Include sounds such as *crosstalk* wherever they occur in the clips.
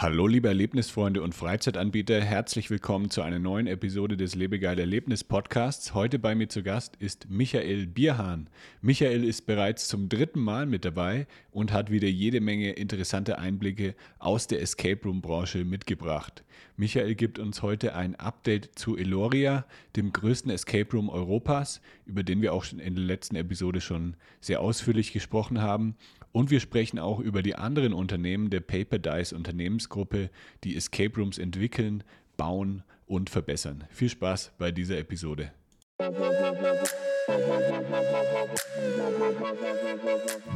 Hallo liebe Erlebnisfreunde und Freizeitanbieter, herzlich willkommen zu einer neuen Episode des Lebegeil Erlebnis Podcasts. Heute bei mir zu Gast ist Michael Bierhahn. Michael ist bereits zum dritten Mal mit dabei und hat wieder jede Menge interessante Einblicke aus der Escape Room Branche mitgebracht. Michael gibt uns heute ein Update zu Eloria, dem größten Escape Room Europas, über den wir auch schon in der letzten Episode schon sehr ausführlich gesprochen haben. Und wir sprechen auch über die anderen Unternehmen der Paper Dice Unternehmensgruppe, die Escape Rooms entwickeln, bauen und verbessern. Viel Spaß bei dieser Episode.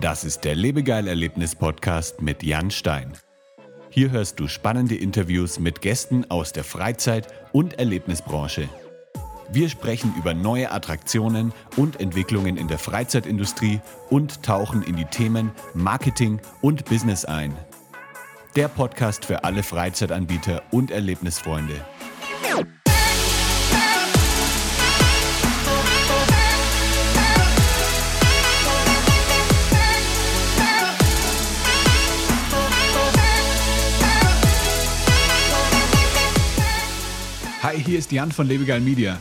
Das ist der Lebegeil Erlebnis Podcast mit Jan Stein. Hier hörst du spannende Interviews mit Gästen aus der Freizeit- und Erlebnisbranche. Wir sprechen über neue Attraktionen und Entwicklungen in der Freizeitindustrie und tauchen in die Themen Marketing und Business ein. Der Podcast für alle Freizeitanbieter und Erlebnisfreunde. Hi, hier ist Jan von Lebegeil Media.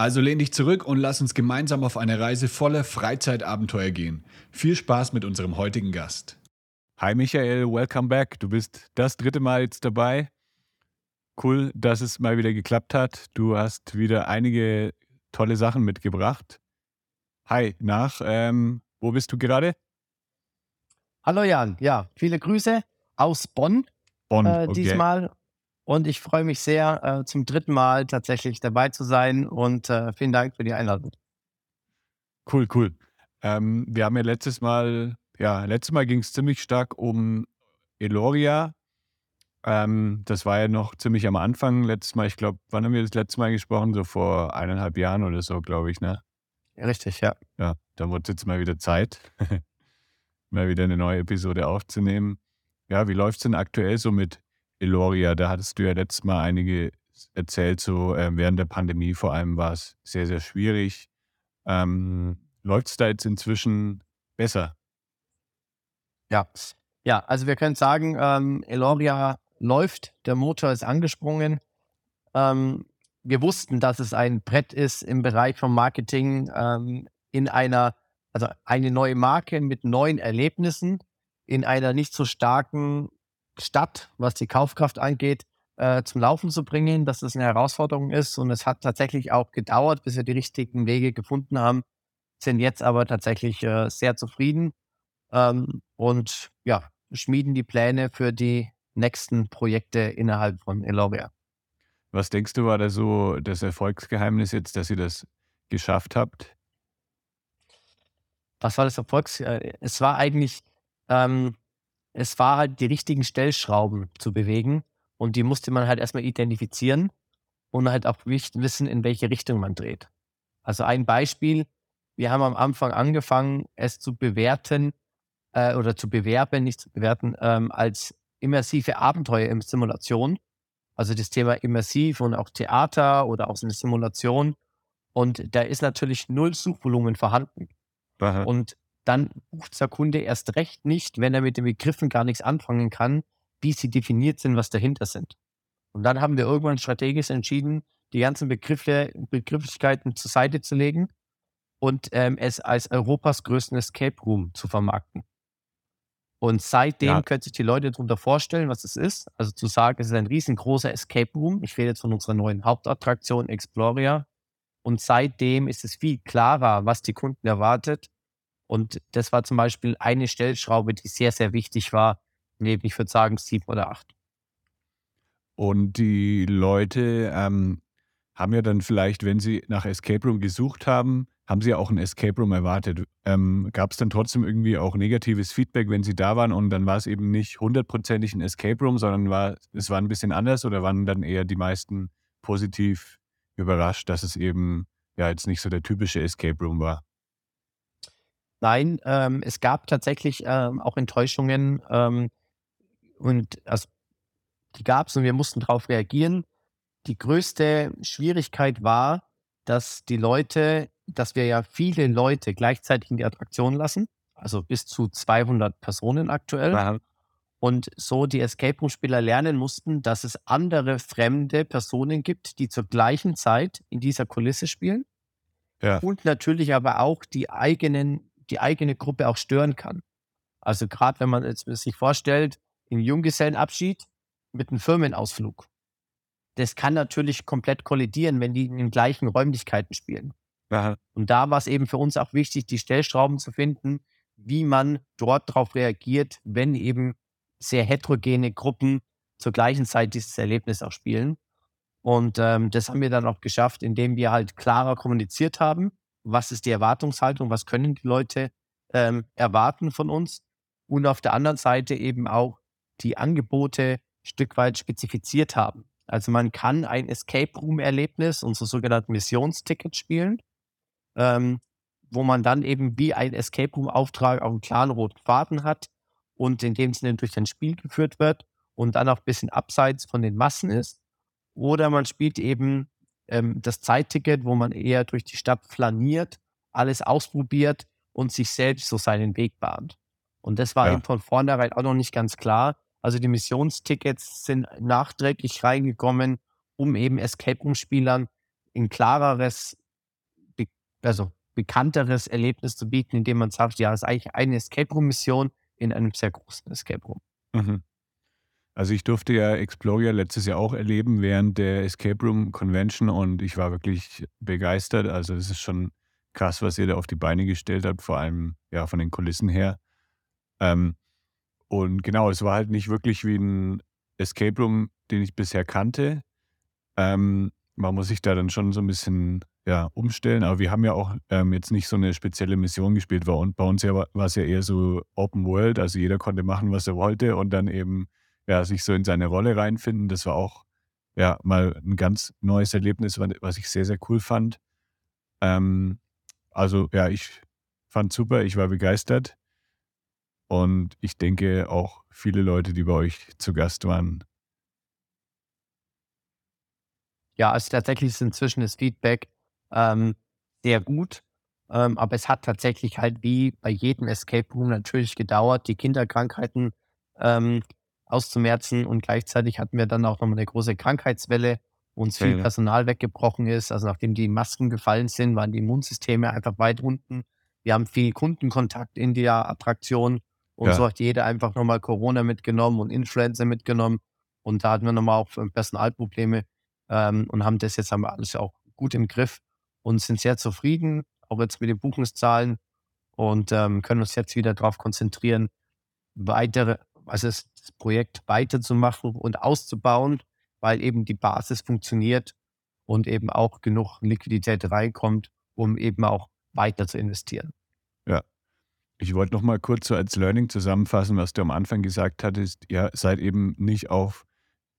Also lehn dich zurück und lass uns gemeinsam auf eine Reise voller Freizeitabenteuer gehen. Viel Spaß mit unserem heutigen Gast. Hi Michael, welcome back. Du bist das dritte Mal jetzt dabei. Cool, dass es mal wieder geklappt hat. Du hast wieder einige tolle Sachen mitgebracht. Hi, nach, ähm, wo bist du gerade? Hallo Jan, ja, viele Grüße aus Bonn. Bonn, äh, okay. diesmal und ich freue mich sehr, äh, zum dritten Mal tatsächlich dabei zu sein und äh, vielen Dank für die Einladung. Cool, cool. Ähm, wir haben ja letztes Mal, ja, letztes Mal ging es ziemlich stark um Eloria. Ähm, das war ja noch ziemlich am Anfang. Letztes Mal, ich glaube, wann haben wir das letzte Mal gesprochen? So vor eineinhalb Jahren oder so, glaube ich, ne? Richtig, ja. Ja, dann wird es jetzt mal wieder Zeit, *laughs* mal wieder eine neue Episode aufzunehmen. Ja, wie läuft es denn aktuell so mit Eloria, da hattest du ja letztes Mal einige erzählt, so äh, während der Pandemie vor allem war es sehr, sehr schwierig. Ähm, Läuft es da jetzt inzwischen besser? Ja, ja, also wir können sagen, ähm, Eloria läuft, der Motor ist angesprungen. Ähm, wir wussten, dass es ein Brett ist im Bereich vom Marketing ähm, in einer, also eine neue Marke mit neuen Erlebnissen in einer nicht so starken Stadt, was die Kaufkraft angeht, äh, zum Laufen zu bringen, dass das eine Herausforderung ist. Und es hat tatsächlich auch gedauert, bis wir die richtigen Wege gefunden haben, sind jetzt aber tatsächlich äh, sehr zufrieden ähm, und ja, schmieden die Pläne für die nächsten Projekte innerhalb von Eloria. Was denkst du, war da so das Erfolgsgeheimnis jetzt, dass ihr das geschafft habt? Was war das Erfolgs? Äh, es war eigentlich ähm, es war halt die richtigen Stellschrauben zu bewegen und die musste man halt erstmal identifizieren und halt auch wissen, in welche Richtung man dreht. Also ein Beispiel, wir haben am Anfang angefangen, es zu bewerten äh, oder zu bewerben, nicht zu bewerten, ähm, als immersive Abenteuer im Simulation. Also das Thema immersiv und auch Theater oder auch so eine Simulation. Und da ist natürlich null Suchvolumen vorhanden. Aha. Und dann bucht der Kunde erst recht nicht, wenn er mit den Begriffen gar nichts anfangen kann, wie sie definiert sind, was dahinter sind. Und dann haben wir irgendwann strategisch entschieden, die ganzen Begriffe, Begrifflichkeiten zur Seite zu legen und ähm, es als Europas größten Escape Room zu vermarkten. Und seitdem ja. können sich die Leute darunter vorstellen, was es ist. Also zu sagen, es ist ein riesengroßer Escape Room. Ich rede jetzt von unserer neuen Hauptattraktion Exploria. Und seitdem ist es viel klarer, was die Kunden erwartet und das war zum Beispiel eine Stellschraube, die sehr, sehr wichtig war. Neben, ich würde sagen, sieben oder acht. Und die Leute ähm, haben ja dann vielleicht, wenn sie nach Escape Room gesucht haben, haben sie auch ein Escape Room erwartet. Ähm, Gab es dann trotzdem irgendwie auch negatives Feedback, wenn sie da waren und dann war es eben nicht hundertprozentig ein Escape Room, sondern war, es war ein bisschen anders oder waren dann eher die meisten positiv überrascht, dass es eben ja jetzt nicht so der typische Escape Room war. Nein, ähm, es gab tatsächlich ähm, auch Enttäuschungen ähm, und also, die gab es und wir mussten darauf reagieren. Die größte Schwierigkeit war, dass die Leute, dass wir ja viele Leute gleichzeitig in die Attraktion lassen, also bis zu 200 Personen aktuell. Aha. Und so die Escape Room-Spieler lernen mussten, dass es andere fremde Personen gibt, die zur gleichen Zeit in dieser Kulisse spielen. Ja. Und natürlich aber auch die, eigenen, die eigene Gruppe auch stören kann. Also gerade wenn man jetzt sich vorstellt, einen Junggesellenabschied mit einem Firmenausflug. Das kann natürlich komplett kollidieren, wenn die in den gleichen Räumlichkeiten spielen. Aha. Und da war es eben für uns auch wichtig, die Stellschrauben zu finden, wie man dort darauf reagiert, wenn eben sehr heterogene Gruppen zur gleichen Zeit dieses Erlebnis auch spielen. Und ähm, das haben wir dann auch geschafft, indem wir halt klarer kommuniziert haben, was ist die Erwartungshaltung, was können die Leute ähm, erwarten von uns. Und auf der anderen Seite eben auch die Angebote ein Stück weit spezifiziert haben. Also man kann ein Escape Room-Erlebnis, unser sogenannten Missionsticket spielen, ähm, wo man dann eben wie ein Escape Room-Auftrag auf einem klaren roten Faden hat und in dem Sinne durch ein Spiel geführt wird und dann auch ein bisschen abseits von den Massen ist. Oder man spielt eben ähm, das Zeitticket, wo man eher durch die Stadt flaniert, alles ausprobiert und sich selbst so seinen Weg bahnt. Und das war Ja. eben von vornherein auch noch nicht ganz klar. Also die Missionstickets sind nachträglich reingekommen, um eben Escape Room-Spielern ein klareres, also bekannteres Erlebnis zu bieten, indem man sagt, ja, es ist eigentlich eine Escape Room-Mission in einem sehr großen Escape Room. Mhm. Also ich durfte ja Exploria letztes Jahr auch erleben während der Escape Room Convention und ich war wirklich begeistert. Also es ist schon krass, was ihr da auf die Beine gestellt habt, vor allem ja von den Kulissen her. Ähm, und genau, es war halt nicht wirklich wie ein Escape Room, den ich bisher kannte. Ähm, man muss sich da dann schon so ein bisschen ja, umstellen. Aber wir haben ja auch ähm, jetzt nicht so eine spezielle Mission gespielt. Uns- bei uns ja, war es ja eher so Open World. Also jeder konnte machen, was er wollte und dann eben ja, sich so in seine Rolle reinfinden. Das war auch ja, mal ein ganz neues Erlebnis, wa- was ich sehr, sehr cool fand. Ähm, also ja, ich fand super, ich war begeistert. Und ich denke auch viele Leute, die bei euch zu Gast waren. Ja, also tatsächlich ist inzwischen das Feedback ähm, sehr gut. Ähm, aber es hat tatsächlich halt wie bei jedem Escape Room natürlich gedauert, die Kinderkrankheiten ähm, auszumerzen. Und gleichzeitig hatten wir dann auch nochmal eine große Krankheitswelle, wo uns viel. Personal weggebrochen ist. Also nachdem die Masken gefallen sind, waren die Immunsysteme einfach weit unten. Wir haben viel Kundenkontakt in der Attraktion. Und Ja. so hat jeder einfach nochmal Corona mitgenommen und Influenza mitgenommen. Und da hatten wir nochmal auch Personalprobleme ähm, und haben das jetzt haben wir alles auch gut im Griff und sind sehr zufrieden, auch jetzt mit den Buchungszahlen und ähm, können uns jetzt wieder darauf konzentrieren, weitere, also das Projekt weiterzumachen und auszubauen, weil eben die Basis funktioniert und eben auch genug Liquidität reinkommt, um eben auch weiter zu investieren. Ich wollte noch mal kurz so als Learning zusammenfassen, was du am Anfang gesagt hattest. Ihr seid eben nicht auf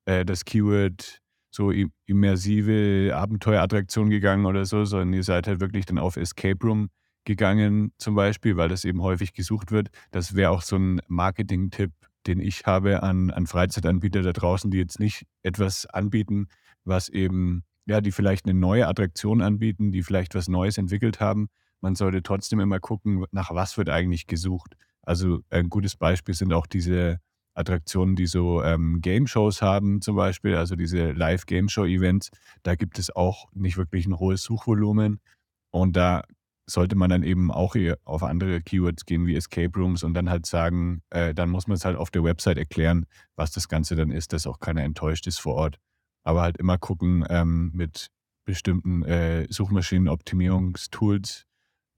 äh, das Keyword so immersive Abenteuerattraktion gegangen oder so, sondern ihr seid halt wirklich dann auf Escape Room gegangen zum Beispiel, weil das eben häufig gesucht wird. Das wäre auch so ein Marketing-Tipp, den ich habe an, an Freizeitanbieter da draußen, die jetzt nicht etwas anbieten, was eben, ja, die vielleicht eine neue Attraktion anbieten, die vielleicht was Neues entwickelt haben. Man sollte trotzdem immer gucken, nach was wird eigentlich gesucht. Also ein gutes Beispiel sind auch diese Attraktionen, die so ähm, Game-Shows haben, zum Beispiel, also diese Live-Game-Show-Events. Da gibt es auch nicht wirklich ein hohes Suchvolumen. Und da sollte man dann eben auch auf andere Keywords gehen wie Escape Rooms und dann halt sagen, äh, dann muss man es halt auf der Website erklären, was das Ganze dann ist, dass auch keiner enttäuscht ist vor Ort. Aber halt immer gucken ähm, mit bestimmten äh, Suchmaschinenoptimierungstools,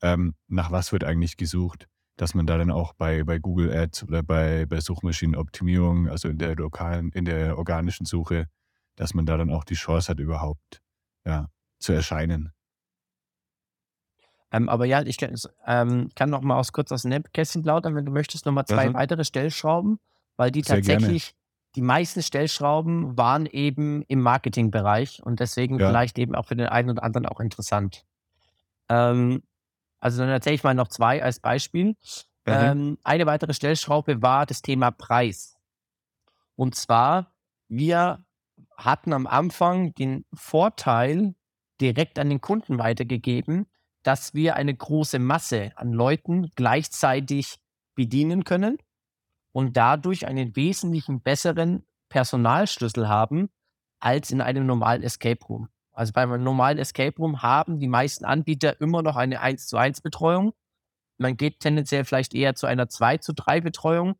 ähm, nach was wird eigentlich gesucht, dass man da dann auch bei, bei Google Ads oder bei, bei Suchmaschinenoptimierung, also in der lokalen, in der organischen Suche, dass man da dann auch die Chance hat, überhaupt ja, zu erscheinen. Ähm, aber ja, ich kann, ähm, kann noch mal aus, kurz aus dem Nähkästchen plaudern, wenn du möchtest, noch mal zwei Mhm. weitere Stellschrauben, weil die Sehr gerne. tatsächlich die meisten Stellschrauben waren eben im Marketingbereich und deswegen Ja. vielleicht eben auch für den einen oder anderen auch interessant. Ähm, also dann erzähle ich mal noch zwei als Beispiel. Ähm, eine weitere Stellschraube war das Thema Preis. Und zwar, wir hatten am Anfang den Vorteil direkt an den Kunden weitergegeben, dass wir eine große Masse an Leuten gleichzeitig bedienen können und dadurch einen wesentlichen besseren Personalschlüssel haben als in einem normalen Escape Room. Also beim normalen Escape Room haben die meisten Anbieter immer noch eine 1 zu 1 Betreuung. Man geht tendenziell vielleicht eher zu einer 2 zu 3 Betreuung,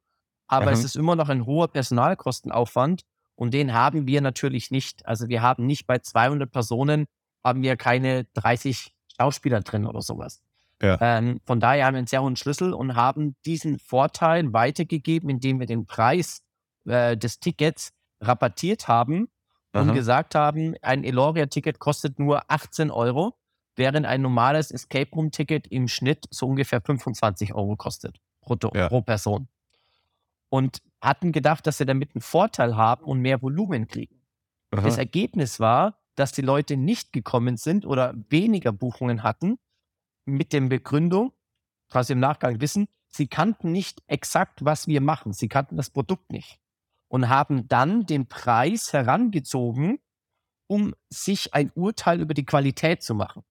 aber Aha. es ist immer noch ein hoher Personalkostenaufwand und den haben wir natürlich nicht. Also wir haben nicht bei 200 Personen, haben wir keine 30 Schauspieler drin oder sowas. Ja. Ähm, von daher haben wir einen sehr hohen Schlüssel und haben diesen Vorteil weitergegeben, indem wir den Preis äh, des Tickets rabattiert haben und Aha. gesagt haben, ein Eloria-Ticket kostet nur 18 Euro, während ein normales Escape Room-Ticket im Schnitt so ungefähr 25 Euro kostet pro, Ja. pro Person. Und hatten gedacht, dass wir damit einen Vorteil haben und mehr Volumen kriegen. Das Aha. Ergebnis war, dass die Leute nicht gekommen sind oder weniger Buchungen hatten mit der Begründung, was wir im Nachgang wissen, sie kannten nicht exakt, was wir machen. Sie kannten das Produkt nicht und haben dann den Preis herangezogen, um sich ein Urteil über die Qualität zu machen.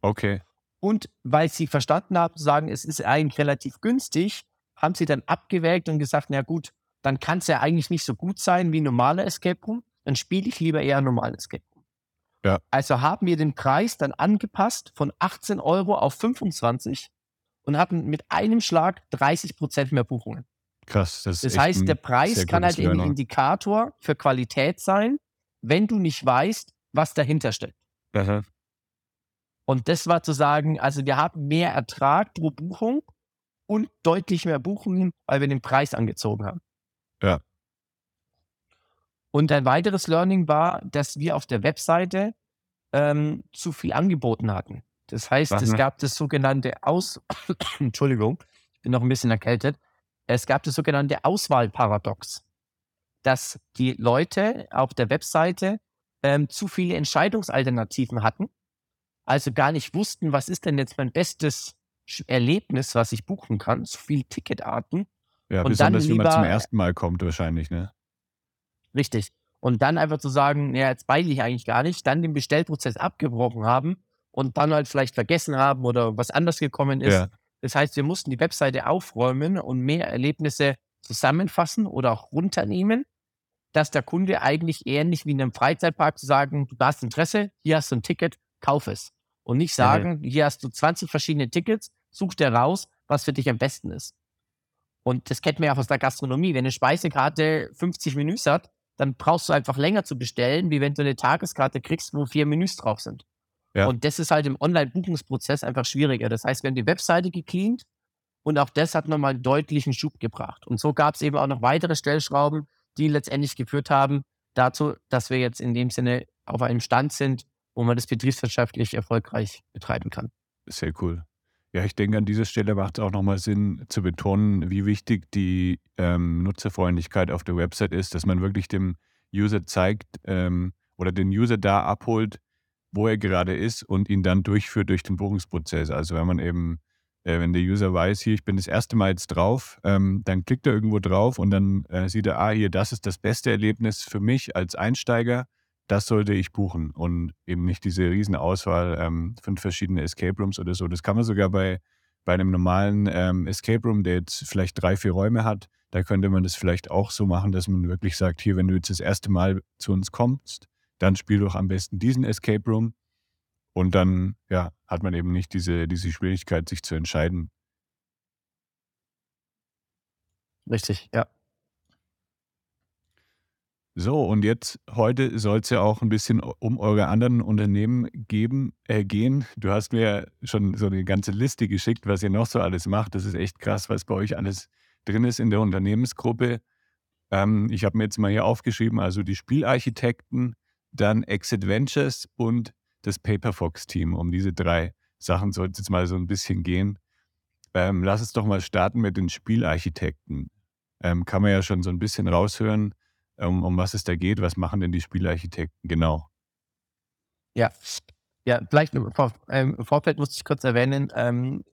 Okay. Und weil sie verstanden haben, zu sagen, es ist eigentlich relativ günstig, haben sie dann abgewägt und gesagt, na gut, dann kann es ja eigentlich nicht so gut sein wie ein normaler Escape Room, dann spiele ich lieber eher ein normales Escape Room. Ja. Also haben wir den Preis dann angepasst von 18 Euro auf 25 und hatten mit einem Schlag 30 Prozent mehr Buchungen. Krass. Das, ist Das heißt, der Preis kann halt ein. Indikator für Qualität sein, wenn du nicht weißt, was dahinter steckt. Aha. Und das war zu sagen, also wir haben mehr Ertrag pro Buchung und deutlich mehr Buchungen, weil wir den Preis angezogen haben. Und ein weiteres Learning war, dass wir auf der Webseite ähm, zu viel angeboten hatten. Das heißt, es Aha. gab das sogenannte Aus... *coughs* Entschuldigung, ich bin noch ein bisschen erkältet. Es gab das sogenannte Auswahlparadox, dass die Leute auf der Webseite ähm, zu viele Entscheidungsalternativen hatten, also gar nicht wussten, was ist denn jetzt mein bestes Erlebnis, was ich buchen kann, zu viele Ticketarten. Ja, Und dann besonders wenn man zum lieber- ersten Mal kommt wahrscheinlich, ne? Richtig. Und dann einfach zu sagen, ja, jetzt beide ich eigentlich gar nicht, dann den Bestellprozess abgebrochen haben und dann halt vielleicht vergessen haben oder was anders gekommen ist. Ja. Das heißt, wir mussten die Webseite aufräumen und mehr Erlebnisse zusammenfassen oder auch runternehmen, dass der Kunde eigentlich ähnlich wie in einem Freizeitpark zu sagen, du hast Interesse, hier hast du ein Ticket, kauf es. Und nicht sagen, hier hast du 20 verschiedene Tickets, such dir raus, was für dich am besten ist. Und das kennt man ja auch aus der Gastronomie. Wenn eine Speisekarte 50 Menüs hat, dann brauchst du einfach länger zu bestellen, wie wenn du eine Tageskarte kriegst, wo vier Menüs drauf sind. Ja. Und das ist halt im Online-Buchungsprozess einfach schwieriger. Das heißt, wir haben die Webseite gecleant und auch das hat nochmal einen deutlichen Schub gebracht. Und so gab es eben auch noch weitere Stellschrauben, die letztendlich geführt haben dazu, dass wir jetzt in dem Sinne auf einem Stand sind, wo man das betriebswirtschaftlich erfolgreich betreiben kann. Sehr cool. Ja, ich denke, an dieser Stelle macht es auch nochmal Sinn zu betonen, wie wichtig die ähm, Nutzerfreundlichkeit auf der Website ist, dass man wirklich dem User zeigt ähm, oder den User da abholt, wo er gerade ist und ihn dann durchführt durch den Buchungsprozess. Also wenn man eben, äh, wenn der User weiß, hier, ich bin das erste Mal jetzt drauf, ähm, dann klickt er irgendwo drauf und dann äh, sieht er, ah, hier, das ist das beste Erlebnis für mich als Einsteiger das sollte ich buchen und eben nicht diese riesen Auswahl ähm, von verschiedenen Escape Rooms oder so. Das kann man sogar bei, bei einem normalen ähm, Escape Room, der jetzt vielleicht drei, vier Räume hat, da könnte man das vielleicht auch so machen, dass man wirklich sagt, hier, wenn du jetzt das erste Mal zu uns kommst, dann spiel doch am besten diesen Escape Room und dann, ja, hat man eben nicht diese, diese Schwierigkeit, sich zu entscheiden. Richtig, ja. So, und jetzt heute soll es ja auch ein bisschen um eure anderen Unternehmen geben, äh, gehen. Du hast mir schon so eine ganze Liste geschickt, was ihr noch so alles macht. Das ist echt krass, was bei euch alles drin ist in der Unternehmensgruppe. Ähm, ich habe mir jetzt mal hier aufgeschrieben, also die Spielarchitekten, dann Exit Ventures und das Paperfox-Team. Um diese drei Sachen soll es jetzt mal so ein bisschen gehen. Ähm, lass uns doch mal starten mit den Spielarchitekten. Ähm, kann man ja schon so ein bisschen raushören um, um was es da geht. Was machen denn die Spielarchitekten genau? Ja, ja, vielleicht im, Vor ähm, im Vorfeld muss ich kurz erwähnen, ähm,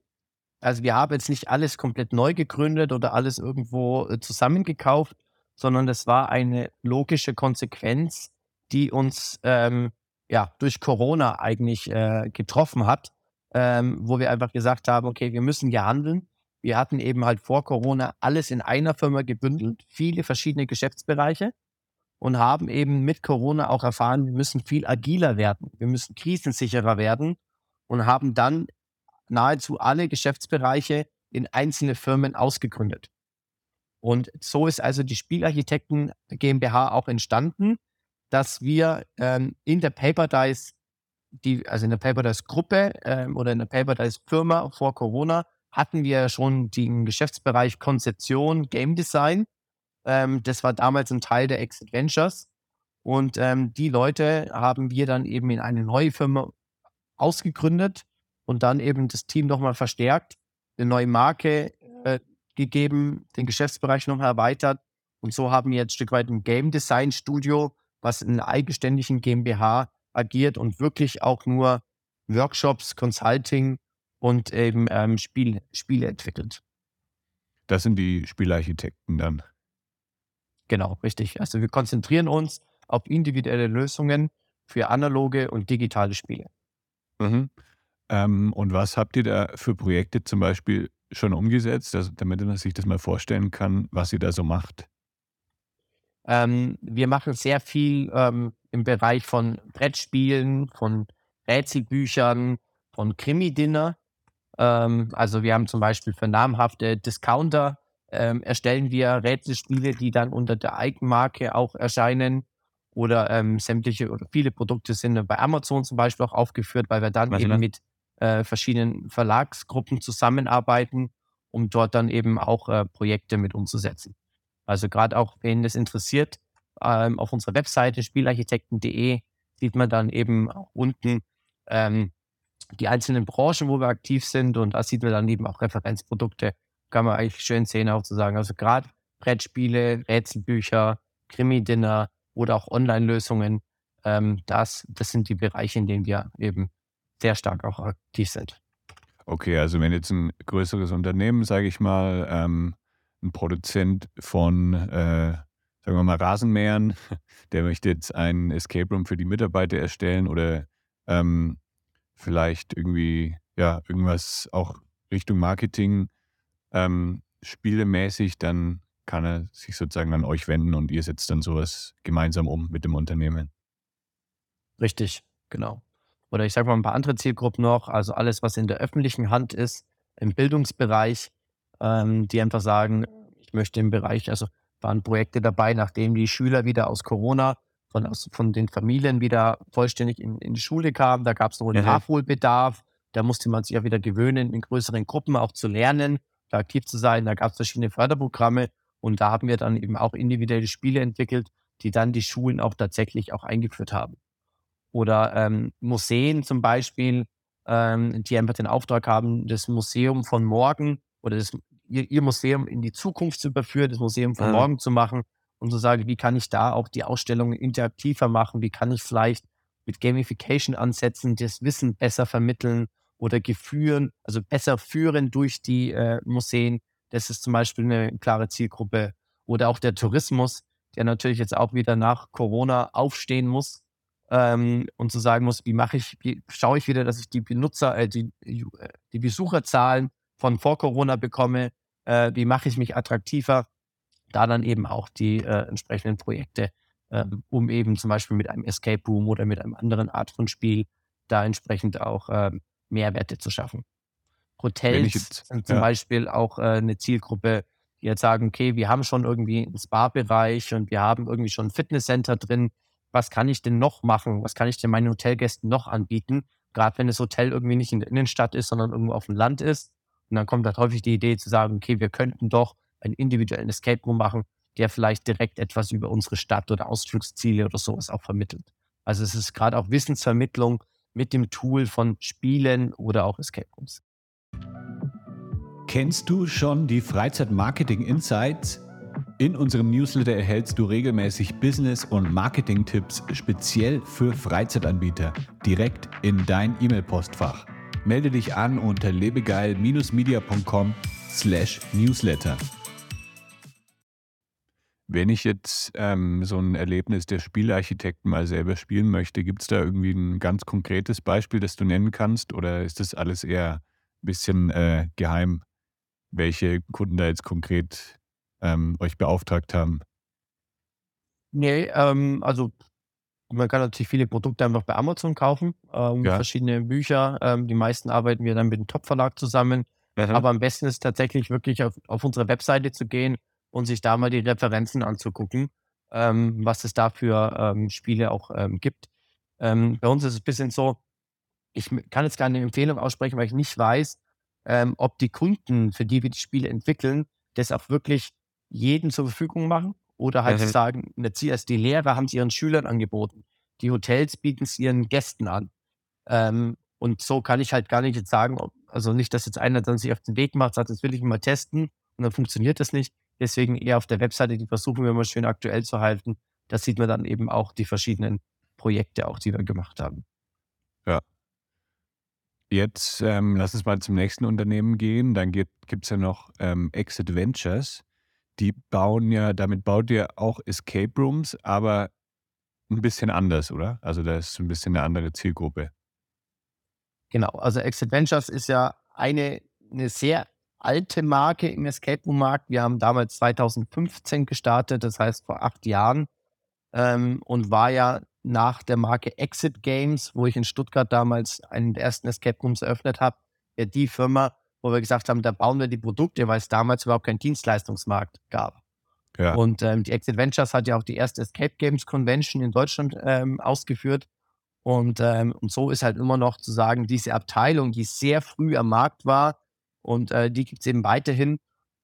also wir haben jetzt nicht alles komplett neu gegründet oder alles irgendwo äh, zusammengekauft, sondern das war eine logische Konsequenz, die uns ähm, ja durch Corona eigentlich äh, getroffen hat, ähm, wo wir einfach gesagt haben, okay, wir müssen hier handeln. Wir hatten eben halt vor Corona alles in einer Firma gebündelt, viele verschiedene Geschäftsbereiche und haben eben mit Corona auch erfahren, wir müssen viel agiler werden, wir müssen krisensicherer werden und haben dann nahezu alle Geschäftsbereiche in einzelne Firmen ausgegründet. Und so ist also die Spielarchitekten GmbH auch entstanden, dass wir ähm, in der Paperdice, die, also in der Paperdice Gruppe ähm, oder in der Paperdice Firma vor Corona, hatten wir schon den Geschäftsbereich Konzeption, Game Design ähm, das war damals ein Teil der Exit Ventures. Und ähm, die Leute haben wir dann eben in eine neue Firma ausgegründet und dann eben das Team nochmal verstärkt, eine neue Marke äh, gegeben, den Geschäftsbereich nochmal erweitert. Und so haben wir jetzt ein Stück weit ein Game Design Studio, was in einer eigenständigen GmbH agiert und wirklich auch nur Workshops, Consulting und eben ähm, Spiel, Spiele entwickelt. Das sind die Spielarchitekten dann. Genau, richtig. Also wir konzentrieren uns auf individuelle Lösungen für analoge und digitale Spiele. Mhm. Ähm, und was habt ihr da für Projekte zum Beispiel schon umgesetzt, also damit man sich das mal vorstellen kann, was ihr da so macht? Ähm, wir machen sehr viel ähm, im Bereich von Brettspielen, von Rätselbüchern, von Krimi-Dinner. Ähm, also wir haben zum Beispiel für namhafte Discounter ähm, erstellen wir Rätselspiele, die dann unter der Eigenmarke auch erscheinen. Oder ähm, sämtliche oder viele Produkte sind bei Amazon zum Beispiel auch aufgeführt, weil wir dann Was eben mit äh, verschiedenen Verlagsgruppen zusammenarbeiten, um dort dann eben auch äh, Projekte mit umzusetzen. Also gerade auch, wen das interessiert, ähm, auf unserer Webseite spielarchitekten.de sieht man dann eben auch unten ähm, die einzelnen Branchen, wo wir aktiv sind und da sieht man dann eben auch Referenzprodukte kann man eigentlich schön sehen, auch zu sagen. Also gerade Brettspiele, Rätselbücher, Krimi-Dinner oder auch Online-Lösungen, ähm, das, das sind die Bereiche, in denen wir eben sehr stark auch aktiv sind. Okay, also wenn jetzt ein größeres Unternehmen, sage ich mal, ähm, ein Produzent von, äh, sagen wir mal, Rasenmähern, *laughs* der möchte jetzt ein Escape Room für die Mitarbeiter erstellen oder ähm, vielleicht irgendwie, ja, irgendwas auch Richtung Marketing ähm, spielemäßig, dann kann er sich sozusagen an euch wenden und ihr setzt dann sowas gemeinsam um mit dem Unternehmen. Richtig, genau. Oder ich sage mal ein paar andere Zielgruppen noch, also alles, was in der öffentlichen Hand ist, im Bildungsbereich, ähm, die einfach sagen, ich möchte im Bereich, also waren Projekte dabei, nachdem die Schüler wieder aus Corona von, von den Familien wieder vollständig in, in die Schule kamen, da gab es noch einen mhm. Nachholbedarf, da musste man sich ja wieder gewöhnen, in größeren Gruppen auch zu lernen da aktiv zu sein. Da gab es verschiedene Förderprogramme und da haben wir dann eben auch individuelle Spiele entwickelt, die dann die Schulen auch tatsächlich auch eingeführt haben. Oder ähm, Museen zum Beispiel, ähm, die einfach den Auftrag haben, das Museum von morgen oder das, ihr, ihr Museum in die Zukunft zu überführen, das Museum von ja. morgen zu machen und zu sagen, wie kann ich da auch die Ausstellungen interaktiver machen, wie kann ich vielleicht mit Gamification-Ansätzen das Wissen besser vermitteln oder geführen, also besser führen durch die äh, Museen. Das ist zum Beispiel eine klare Zielgruppe. Oder auch der Tourismus, der natürlich jetzt auch wieder nach Corona aufstehen muss ähm, und zu sagen muss, wie mache ich, wie schaue ich wieder, dass ich die Benutzer, äh, die, äh, die Besucherzahlen von vor Corona bekomme, äh, wie mache ich mich attraktiver, da dann eben auch die äh, entsprechenden Projekte, ähm, um eben zum Beispiel mit einem Escape Room oder mit einem anderen Art von Spiel da entsprechend auch ähm, Mehrwerte zu schaffen. Hotels jetzt, sind zum ja. Beispiel auch äh, eine Zielgruppe, die jetzt sagen, okay, wir haben schon irgendwie einen Spa-Bereich und wir haben irgendwie schon ein Fitnesscenter drin. Was kann ich denn noch machen? Was kann ich denn meinen Hotelgästen noch anbieten? Gerade wenn das Hotel irgendwie nicht in der Innenstadt ist, sondern irgendwo auf dem Land ist. Und dann kommt halt häufig die Idee zu sagen, okay, wir könnten doch einen individuellen Escape Room machen, der vielleicht direkt etwas über unsere Stadt oder Ausflugsziele oder sowas auch vermittelt. Also es ist gerade auch Wissensvermittlung, mit dem Tool von Spielen oder auch Escape Rooms. Kennst du schon die Freizeit Marketing Insights? In unserem Newsletter erhältst du regelmäßig Business- und Marketing-Tipps speziell für Freizeitanbieter direkt in dein E-Mail-Postfach. Melde dich an unter lebegeil-media.com/newsletter. Wenn ich jetzt ähm, so ein Erlebnis der Spielarchitekten mal selber spielen möchte, gibt es da irgendwie ein ganz konkretes Beispiel, das du nennen kannst? Oder ist das alles eher ein bisschen äh, geheim, welche Kunden da jetzt konkret ähm, euch beauftragt haben? Nee, ähm, also man kann natürlich viele Produkte einfach bei Amazon kaufen, ähm, Ja. verschiedene Bücher. Ähm, die meisten arbeiten wir dann mit dem Top-Verlag zusammen. Mhm. Aber am besten ist tatsächlich wirklich auf, auf unsere Webseite zu gehen und sich da mal die Referenzen anzugucken, ähm, was es da für ähm, Spiele auch ähm, gibt. Ähm, bei uns ist es ein bisschen so, ich kann jetzt keine Empfehlung aussprechen, weil ich nicht weiß, ähm, ob die Kunden, für die wir die Spiele entwickeln, das auch wirklich jedem zur Verfügung machen oder halt Mhm. sagen, jetzt hier als die Lehrer haben es ihren Schülern angeboten, die Hotels bieten es ihren Gästen an. Ähm, und so kann ich halt gar nicht jetzt sagen, ob, also nicht, dass jetzt einer dann sich auf den Weg macht, sagt, das will ich mal testen und dann funktioniert das nicht. Deswegen eher auf der Webseite, die versuchen wir immer schön aktuell zu halten. Da sieht man dann eben auch die verschiedenen Projekte, auch die wir gemacht haben. Jetzt ähm, lass uns mal zum nächsten Unternehmen gehen. Dann gibt es ja noch ähm, Exit Ventures. Die bauen ja, damit baut ihr auch Escape Rooms, aber ein bisschen anders, oder? Also da ist ein bisschen eine andere Zielgruppe. Genau, also Exit Ventures ist ja eine, eine sehr alte Marke im Escape Room Markt. Wir haben damals 2015 gestartet, das heißt vor acht Jahren, ähm, und war ja nach der Marke Exit Games, wo ich in Stuttgart damals einen der ersten Escape Rooms eröffnet habe, ja die Firma, wo wir gesagt haben, da bauen wir die Produkte, weil es damals überhaupt keinen Dienstleistungsmarkt gab. Ja. Und ähm, die Exit Ventures hat ja auch die erste Escape Games Convention in Deutschland ähm, ausgeführt. Und, ähm, und so ist halt immer noch zu sagen, diese Abteilung, die sehr früh am Markt war und äh, die gibt es eben weiterhin.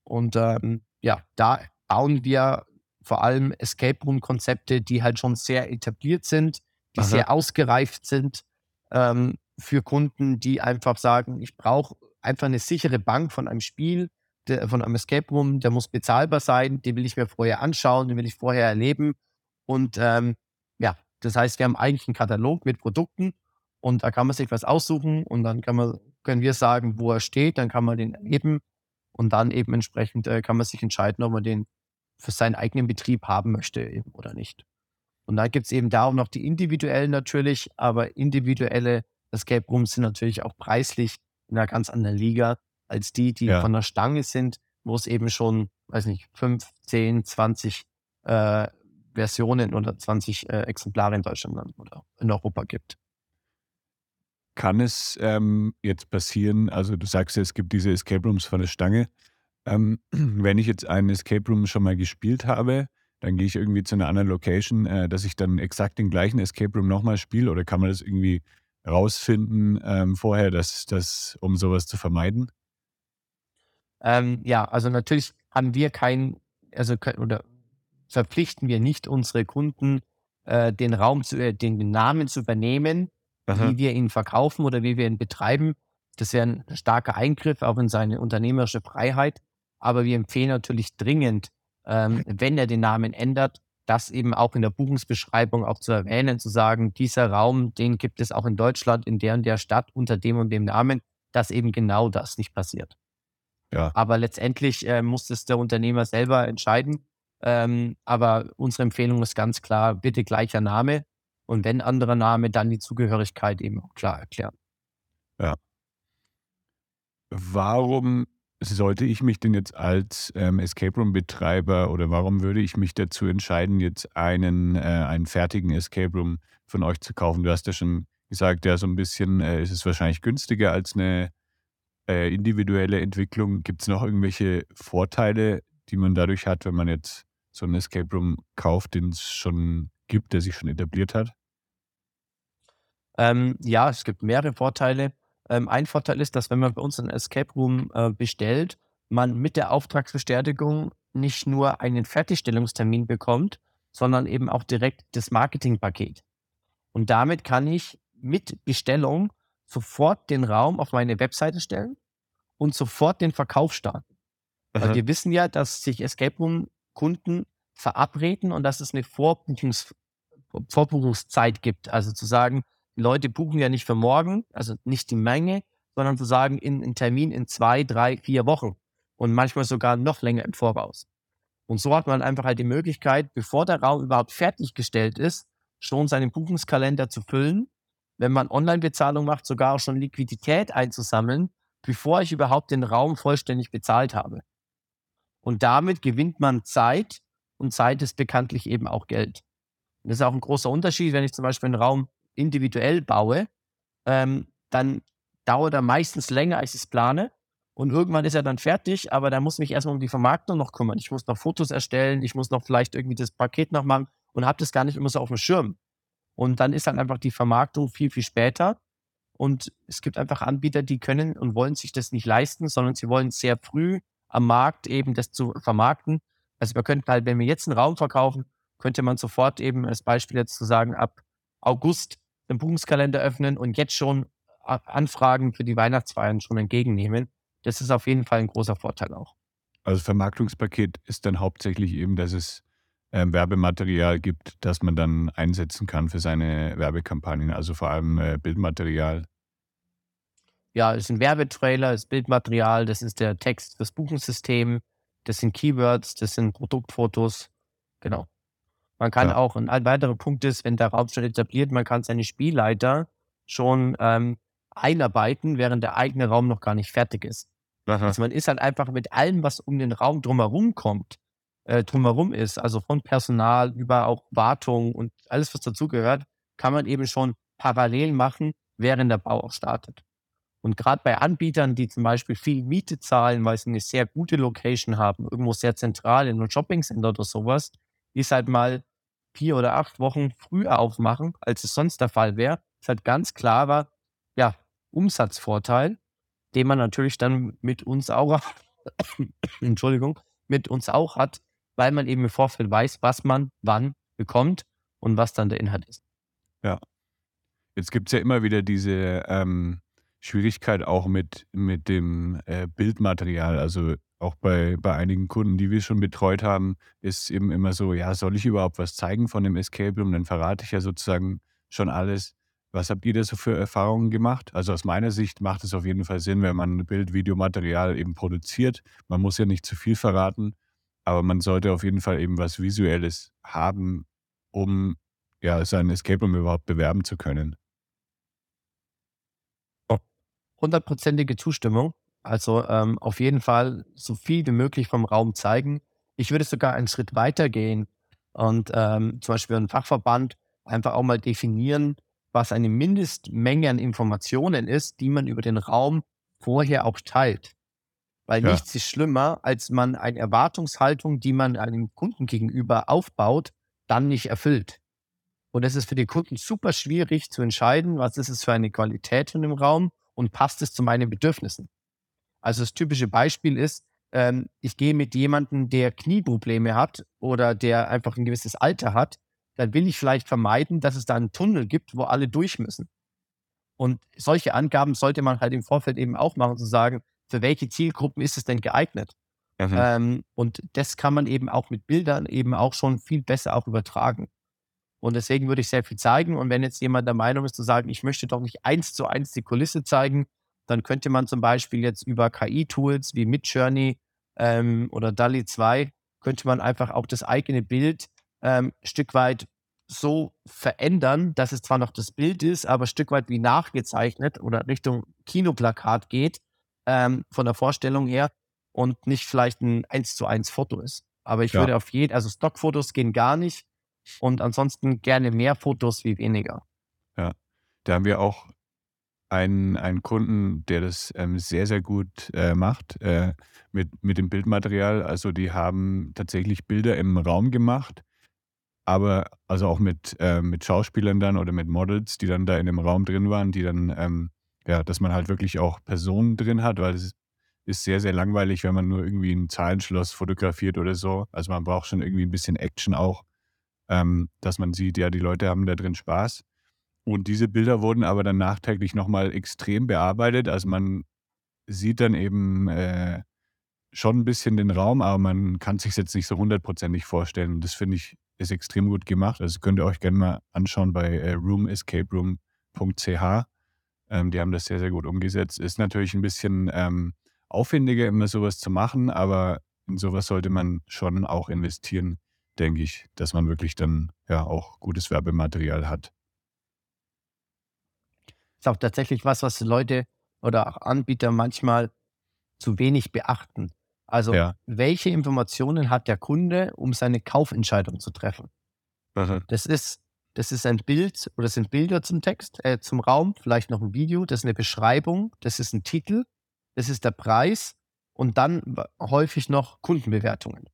Und ähm, ja, da bauen wir vor allem Escape Room-Konzepte, die halt schon sehr etabliert sind, die Aha. sehr ausgereift sind ähm, für Kunden, die einfach sagen, ich brauche einfach eine sichere Bank von einem Spiel, der, von einem Escape Room, der muss bezahlbar sein, den will ich mir vorher anschauen, den will ich vorher erleben. Und ähm, ja, das heißt, wir haben eigentlich einen Katalog mit Produkten und da kann man sich was aussuchen und dann kann man, können wir sagen, wo er steht, dann kann man den erleben und dann eben entsprechend äh, kann man sich entscheiden, ob man den für seinen eigenen Betrieb haben möchte eben oder nicht. Und dann gibt es eben da auch noch die individuellen natürlich, aber individuelle Escape Rooms sind natürlich auch preislich in einer ganz anderen Liga als die, die Ja. von der Stange sind, wo es eben schon, weiß nicht, 5, 10, 20 äh, Versionen oder 20 äh, Exemplare in Deutschland oder in Europa gibt. Kann es ähm, jetzt passieren, also du sagst ja, es gibt diese Escape Rooms von der Stange. Ähm, *clears throat* wenn ich jetzt einen Escape Room schon mal gespielt habe, dann gehe ich irgendwie zu einer anderen Location, äh, dass ich dann exakt den gleichen Escape Room nochmal spiele oder kann man das irgendwie rausfinden ähm, vorher, dass das, um sowas zu vermeiden? Ähm, ja, also natürlich haben wir kein, also oder verpflichten wir nicht unsere Kunden, äh, den Raum zu, äh, den Namen zu übernehmen, wie wir ihn verkaufen oder wie wir ihn betreiben. Das wäre ein starker Eingriff auch in seine unternehmerische Freiheit. Aber wir empfehlen natürlich dringend, ähm, wenn er den Namen ändert, das eben auch in der Buchungsbeschreibung auch zu erwähnen, zu sagen, dieser Raum, den gibt es auch in Deutschland, in der und der Stadt unter dem und dem Namen, dass eben genau das nicht passiert. Ja. Aber letztendlich äh, muss es der Unternehmer selber entscheiden. Ähm, aber unsere Empfehlung ist ganz klar, bitte gleicher Name. Und wenn anderer Name, dann die Zugehörigkeit eben auch klar erklären. Warum sollte ich mich denn jetzt als ähm, Escape Room-Betreiber oder warum würde ich mich dazu entscheiden, jetzt einen, äh, einen fertigen Escape Room von euch zu kaufen? Du hast ja schon gesagt, ja, so ein bisschen äh, ist es wahrscheinlich günstiger als eine äh, individuelle Entwicklung. Gibt es noch irgendwelche Vorteile, die man dadurch hat, wenn man jetzt so einen Escape Room kauft, den es schon gibt, der sich schon etabliert hat? Ähm, ja, es gibt mehrere Vorteile. Ähm, ein Vorteil ist, dass wenn man bei uns einen Escape Room äh, bestellt, man mit der Auftragsbestätigung nicht nur einen Fertigstellungstermin bekommt, sondern eben auch direkt das Marketingpaket. Und damit kann ich mit Bestellung sofort den Raum auf meine Webseite stellen und sofort den Verkauf starten. Weil wir wissen ja, dass sich Escape Room Kunden verabreden und dass es eine Vorbuchungs Vorbuchungszeit gibt. Also zu sagen, Leute buchen ja nicht für morgen, also nicht die Menge, sondern zu sagen, in einen Termin in zwei, drei, vier Wochen und manchmal sogar noch länger im Voraus. Und so hat man einfach halt die Möglichkeit, bevor der Raum überhaupt fertiggestellt ist, schon seinen Buchungskalender zu füllen, wenn man Online-Bezahlung macht, sogar auch schon Liquidität einzusammeln, bevor ich überhaupt den Raum vollständig bezahlt habe. Und damit gewinnt man Zeit und Zeit ist bekanntlich eben auch Geld. Und das ist auch ein großer Unterschied, wenn ich zum Beispiel einen Raum individuell baue, ähm, dann dauert er meistens länger, als ich es plane. Und irgendwann ist er dann fertig, aber da muss ich mich erstmal um die Vermarktung noch kümmern. Ich muss noch Fotos erstellen, ich muss noch vielleicht irgendwie das Paket noch machen und habe das gar nicht immer so auf dem Schirm. Und dann ist dann einfach die Vermarktung viel, viel später. Und es gibt einfach Anbieter, die können und wollen sich das nicht leisten, sondern sie wollen sehr früh am Markt eben das zu vermarkten. Also wir könnten halt, wenn wir jetzt einen Raum verkaufen, könnte man sofort eben als Beispiel jetzt zu sagen, ab August den Buchungskalender öffnen und jetzt schon Anfragen für die Weihnachtsfeiern schon entgegennehmen. Das ist auf jeden Fall ein großer Vorteil auch. Also Vermarktungspaket ist dann hauptsächlich eben, dass es ähm, Werbematerial gibt, das man dann einsetzen kann für seine Werbekampagnen, also vor allem äh, Bildmaterial. Ja, es ist ein Werbetrailer, das Bildmaterial, das ist der Text fürs Buchungssystem, das sind Keywords, das sind Produktfotos. Genau. Man kann ja. auch, ein weiterer Punkt ist, wenn der Raum schon etabliert, man kann seine Spielleiter schon ähm, einarbeiten, während der eigene Raum noch gar nicht fertig ist. Aha. Also man ist halt einfach mit allem, was um den Raum drumherum kommt, äh, drumherum ist, also von Personal über auch Wartung und alles, was dazugehört, kann man eben schon parallel machen, während der Bau auch startet. Und gerade bei Anbietern, die zum Beispiel viel Miete zahlen, weil sie eine sehr gute Location haben, irgendwo sehr zentral in einem Shoppingcenter oder sowas, ist halt mal vier oder acht Wochen früher aufmachen, als es sonst der Fall wäre. Ist halt ganz klarer, ja, Umsatzvorteil, den man natürlich dann mit uns auch, *coughs* Entschuldigung, mit uns auch hat, weil man eben im Vorfeld weiß, was man wann bekommt und was dann der Inhalt ist. Ja. Jetzt gibt es ja immer wieder diese ähm, Schwierigkeit auch mit, mit dem äh, Bildmaterial. Also auch bei, bei einigen Kunden, die wir schon betreut haben, ist eben immer so, ja, soll ich überhaupt was zeigen von dem Escape Room? Dann verrate ich ja sozusagen schon alles. Was habt ihr da so für Erfahrungen gemacht? Also aus meiner Sicht macht es auf jeden Fall Sinn, wenn man Bild, Videomaterial eben produziert. Man muss ja nicht zu viel verraten, aber man sollte auf jeden Fall eben was Visuelles haben, um ja sein Escape Room überhaupt bewerben zu können. Hundertprozentige Zustimmung. Also ähm, auf jeden Fall so viel wie möglich vom Raum zeigen. Ich würde sogar einen Schritt weiter gehen und ähm, zum Beispiel ein Fachverband einfach auch mal definieren, was eine Mindestmenge an Informationen ist, die man über den Raum vorher auch teilt. Weil ja. nichts ist schlimmer, als man eine Erwartungshaltung, die man einem Kunden gegenüber aufbaut, dann nicht erfüllt. Und es ist für die Kunden super schwierig zu entscheiden, was ist es für eine Qualität von dem Raum und passt es zu meinen Bedürfnissen. Also das typische Beispiel ist, ähm, ich gehe mit jemandem, der Knieprobleme hat oder der einfach ein gewisses Alter hat, dann will ich vielleicht vermeiden, dass es da einen Tunnel gibt, wo alle durch müssen. Und solche Angaben sollte man halt im Vorfeld eben auch machen, zu sagen, für welche Zielgruppen ist es denn geeignet? Mhm. Ähm, und das kann man eben auch mit Bildern eben auch schon viel besser auch übertragen. Und deswegen würde ich sehr viel zeigen. Und wenn jetzt jemand der Meinung ist, zu sagen, ich möchte doch nicht eins zu eins die Kulisse zeigen, dann könnte man zum Beispiel jetzt über KI-Tools wie Midjourney ähm, oder DALI 2, könnte man einfach auch das eigene Bild ähm, Stück weit so verändern, dass es zwar noch das Bild ist, aber ein Stück weit wie nachgezeichnet oder Richtung Kinoplakat geht, ähm, von der Vorstellung her und nicht vielleicht ein 1 zu 1 Foto ist. Aber ich ja. würde auf jeden, also Stockfotos gehen gar nicht und ansonsten gerne mehr Fotos wie weniger. Ja, da haben wir auch einen, einen Kunden, der das ähm, sehr, sehr gut äh, macht äh, mit, mit dem Bildmaterial. Also die haben tatsächlich Bilder im Raum gemacht, aber also auch mit, äh, mit Schauspielern dann oder mit Models, die dann da in dem Raum drin waren, die dann, ähm, ja, dass man halt wirklich auch Personen drin hat, weil es ist sehr, sehr langweilig, wenn man nur irgendwie ein Zahlenschloss fotografiert oder so. Also man braucht schon irgendwie ein bisschen Action auch, ähm, dass man sieht, ja, die Leute haben da drin Spaß. Und diese Bilder wurden aber dann nachträglich nochmal extrem bearbeitet. Also man sieht dann eben äh, schon ein bisschen den Raum, aber man kann sich jetzt nicht so hundertprozentig vorstellen. Und das finde ich ist extrem gut gemacht. Also könnt ihr euch gerne mal anschauen bei äh, roomescaperoom.ch. Ähm, die haben das sehr, sehr gut umgesetzt. Ist natürlich ein bisschen ähm, aufwendiger, immer sowas zu machen, aber in sowas sollte man schon auch investieren, denke ich, dass man wirklich dann ja auch gutes Werbematerial hat. Ist auch tatsächlich was, was Leute oder auch Anbieter manchmal zu wenig beachten. Also, Ja. welche Informationen hat der Kunde, um seine Kaufentscheidung zu treffen? Mhm. Das ist, das ist ein Bild oder das sind Bilder zum Text, äh, zum Raum, vielleicht noch ein Video, das ist eine Beschreibung, das ist ein Titel, das ist der Preis und dann häufig noch Kundenbewertungen.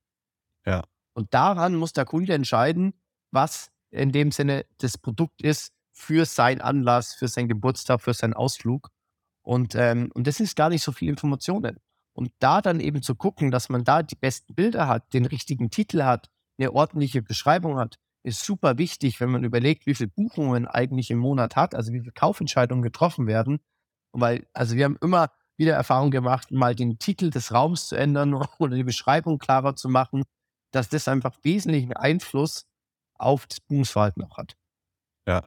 Ja. Und daran muss der Kunde entscheiden, was in dem Sinne das Produkt ist für seinen Anlass, für seinen Geburtstag, für seinen Ausflug. Und, ähm, und das ist gar nicht so viel Informationen. Und da dann eben zu gucken, dass man da die besten Bilder hat, den richtigen Titel hat, eine ordentliche Beschreibung hat, ist super wichtig, wenn man überlegt, wie viele Buchungen eigentlich im Monat hat, also wie viele Kaufentscheidungen getroffen werden. Weil, also wir haben immer wieder Erfahrung gemacht, mal den Titel des Raums zu ändern *laughs* oder die Beschreibung klarer zu machen, dass das einfach wesentlichen Einfluss auf das Buchungsverhalten auch hat. Ja.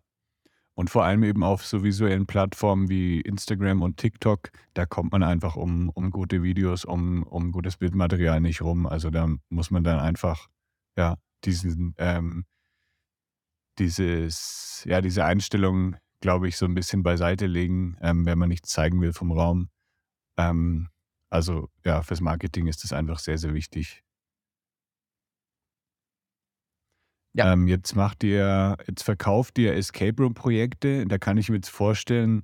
Und vor allem eben auf so visuellen Plattformen wie Instagram und TikTok, da kommt man einfach um, um gute Videos, um, um gutes Bildmaterial nicht rum. Also da muss man dann einfach, ja, diesen, ähm, dieses, ja, diese Einstellung, glaube ich, so ein bisschen beiseite legen, ähm, wenn man nichts zeigen will vom Raum. Ähm, also ja, fürs Marketing ist das einfach sehr, sehr wichtig. Ja. Ähm, jetzt macht ihr, jetzt verkauft ihr Escape Room Projekte. Da kann ich mir jetzt vorstellen,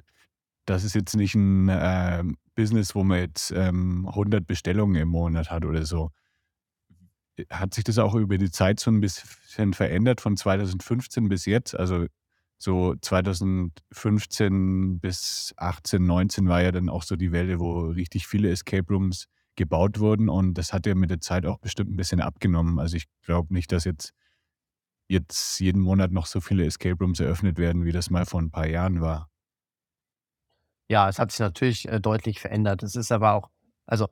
das ist jetzt nicht ein ähm, Business, wo man jetzt ähm, 100 Bestellungen im Monat hat oder so. Hat sich das auch über die Zeit so ein bisschen verändert von 2015 bis jetzt? Also so 2015 bis 18, 19 war ja dann auch so die Welle, wo richtig viele Escape Rooms gebaut wurden und das hat ja mit der Zeit auch bestimmt ein bisschen abgenommen. Also ich glaube nicht, dass jetzt jetzt jeden Monat noch so viele Escape Rooms eröffnet werden, wie das mal vor ein paar Jahren war. Ja, es hat sich natürlich äh, deutlich verändert. Es ist aber auch, also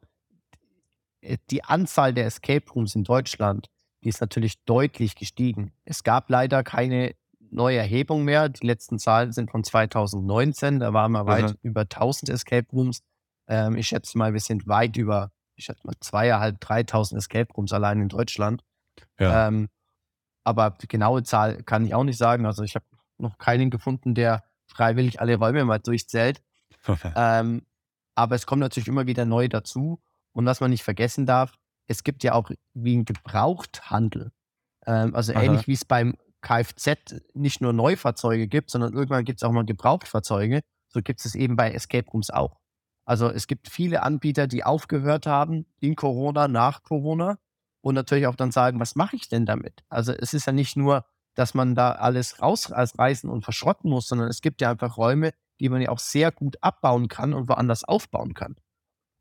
äh, die Anzahl der Escape Rooms in Deutschland, die ist natürlich deutlich gestiegen. Es gab leider keine neue Erhebung mehr. Die letzten Zahlen sind von 2019. Da waren wir weit Mhm. über 1000 Escape Rooms. Ähm, ich schätze mal, wir sind weit über, ich schätze mal, zweieinhalb, 3000 Escape Rooms allein in Deutschland. Ja. Ähm, aber die genaue Zahl kann ich auch nicht sagen. Also ich habe noch keinen gefunden, der freiwillig alle Räume mal durchzählt. *laughs* Ähm, aber es kommen natürlich immer wieder neue dazu. Und was man nicht vergessen darf, es gibt ja auch wie ein Gebrauchthandel. Ähm, also Aha. ähnlich wie es beim Kfz nicht nur Neufahrzeuge gibt, sondern irgendwann gibt es auch mal Gebrauchtfahrzeuge. So gibt es eben bei Escape Rooms auch. Also es gibt viele Anbieter, die aufgehört haben in Corona, nach Corona und natürlich auch dann sagen, was mache ich denn damit? Also es ist ja nicht nur, dass man da alles rausreißen und verschrotten muss, sondern es gibt ja einfach Räume, die man ja auch sehr gut abbauen kann und woanders aufbauen kann.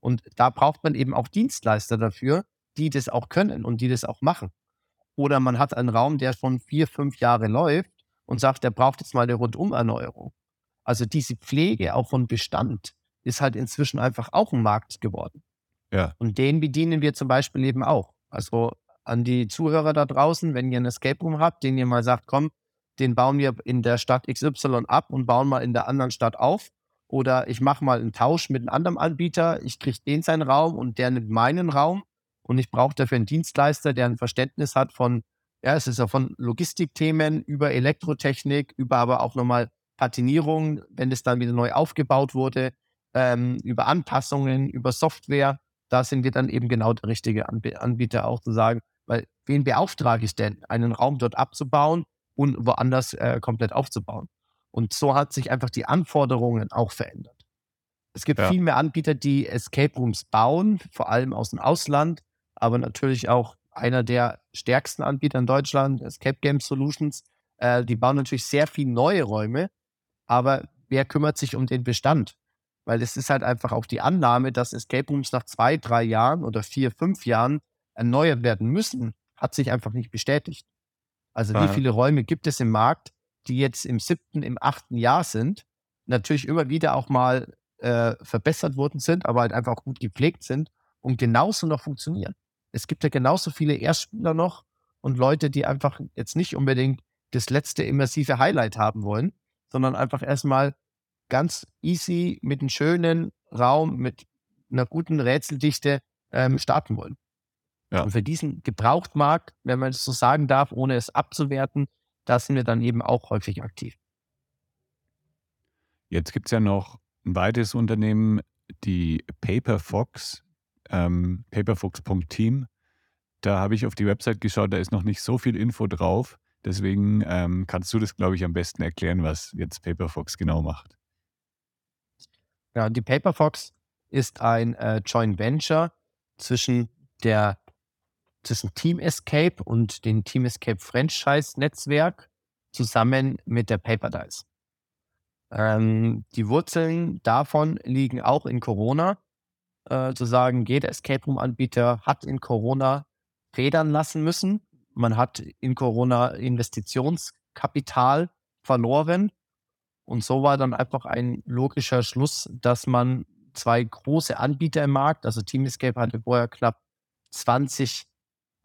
Und da braucht man eben auch Dienstleister dafür, die das auch können und die das auch machen. Oder man hat einen Raum, der schon vier, fünf Jahre läuft und sagt, der braucht jetzt mal eine Rundumerneuerung. Also diese Pflege auch von Bestand ist halt inzwischen einfach auch ein Markt geworden. Ja. Und den bedienen wir zum Beispiel eben auch. Also an die Zuhörer da draußen, wenn ihr einen Escape Room habt, den ihr mal sagt, komm, den bauen wir in der Stadt XY ab und bauen mal in der anderen Stadt auf. Oder ich mache mal einen Tausch mit einem anderen Anbieter, ich kriege den seinen Raum und der nimmt meinen Raum und ich brauche dafür einen Dienstleister, der ein Verständnis hat von, ja, es ist ja von Logistikthemen über Elektrotechnik, über aber auch nochmal Patinierung, wenn es dann wieder neu aufgebaut wurde, ähm, über Anpassungen, über Software. Da sind wir dann eben genau der richtige Anb Anbieter auch zu sagen, weil wen beauftrage ich denn, einen Raum dort abzubauen und woanders äh, komplett aufzubauen? Und so hat sich einfach die Anforderungen auch verändert. Es gibt Ja. viel mehr Anbieter, die Escape Rooms bauen, vor allem aus dem Ausland, aber natürlich auch einer der stärksten Anbieter in Deutschland, Escape Game Solutions. Äh, die bauen natürlich sehr viel neue Räume, aber wer kümmert sich um den Bestand? Weil es ist halt einfach auch die Annahme, dass Escape Rooms nach zwei, drei Jahren oder vier, fünf Jahren erneuert werden müssen, hat sich einfach nicht bestätigt. Also wie Aha. viele Räume gibt es im Markt, die jetzt im siebten, im achten Jahr sind, natürlich immer wieder auch mal äh, verbessert worden sind, aber halt einfach auch gut gepflegt sind und genauso noch funktionieren. Es gibt ja genauso viele Erstspieler noch und Leute, die einfach jetzt nicht unbedingt das letzte immersive Highlight haben wollen, sondern einfach erstmal ganz easy mit einem schönen Raum, mit einer guten Rätseldichte ähm, starten wollen. Ja. Und für diesen Gebrauchtmarkt, wenn man es so sagen darf, ohne es abzuwerten, da sind wir dann eben auch häufig aktiv. Jetzt gibt es ja noch ein weiteres Unternehmen, die Paperfox, ähm, paperfox.team. Da habe ich auf die Website geschaut, da ist noch nicht so viel Info drauf. Deswegen ähm, kannst du das, glaube ich, am besten erklären, was jetzt Paperfox genau macht. Ja, die Paperfox ist ein äh, Joint Venture zwischen der zwischen Team Escape und dem Team Escape Franchise Netzwerk zusammen mit der Paper Dice. Ähm, die Wurzeln davon liegen auch in Corona. Äh, zu sagen, jeder Escape Room Anbieter hat in Corona federn lassen müssen. Man hat in Corona Investitionskapital verloren. Und so war dann einfach ein logischer Schluss, dass man zwei große Anbieter im Markt, also Team Escape hatte vorher knapp 20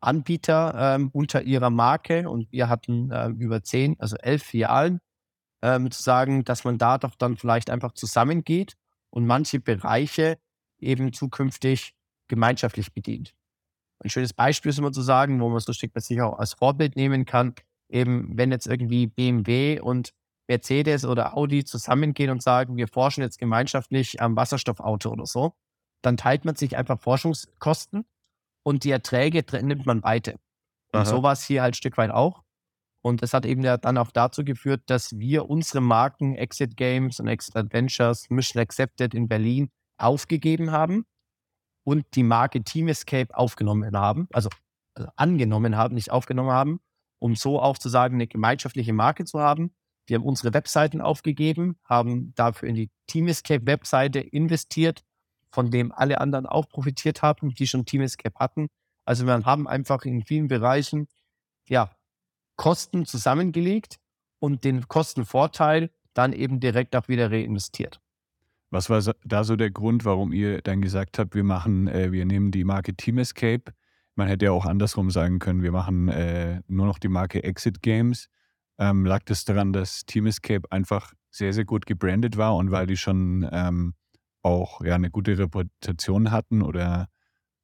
Anbieter ähm, unter ihrer Marke und wir hatten äh, über 10, also 11 Filialen, ähm, zu sagen, dass man da doch dann vielleicht einfach zusammengeht und manche Bereiche eben zukünftig gemeinschaftlich bedient. Ein schönes Beispiel ist immer zu sagen, wo man so ein Stück sich auch als Vorbild nehmen kann, eben wenn jetzt irgendwie BMW und Mercedes oder Audi zusammengehen und sagen, wir forschen jetzt gemeinschaftlich am Wasserstoffauto oder so, dann teilt man sich einfach Forschungskosten und die Erträge nimmt man weiter. Und Aha. so war es hier halt ein Stück weit auch. Und das hat eben dann auch dazu geführt, dass wir unsere Marken Exit Games und Exit Adventures, Mission Accepted in Berlin aufgegeben haben und die Marke Team Escape aufgenommen haben, also, also angenommen haben, nicht aufgenommen haben, um so auch zu sagen, eine gemeinschaftliche Marke zu haben. Wir haben unsere Webseiten aufgegeben, haben dafür in die Team Escape Webseite investiert von dem alle anderen auch profitiert haben, die schon Team Escape hatten. Also wir haben einfach in vielen Bereichen ja, Kosten zusammengelegt und den Kostenvorteil dann eben direkt auch wieder reinvestiert. Was war da so der Grund, warum ihr dann gesagt habt, wir machen, äh, wir nehmen die Marke Team Escape? Man hätte ja auch andersrum sagen können, wir machen äh, nur noch die Marke Exit Games. Ähm, lag das daran, dass Team Escape einfach sehr, sehr gut gebrandet war und weil die schon ähm, auch ja eine gute Reputation hatten oder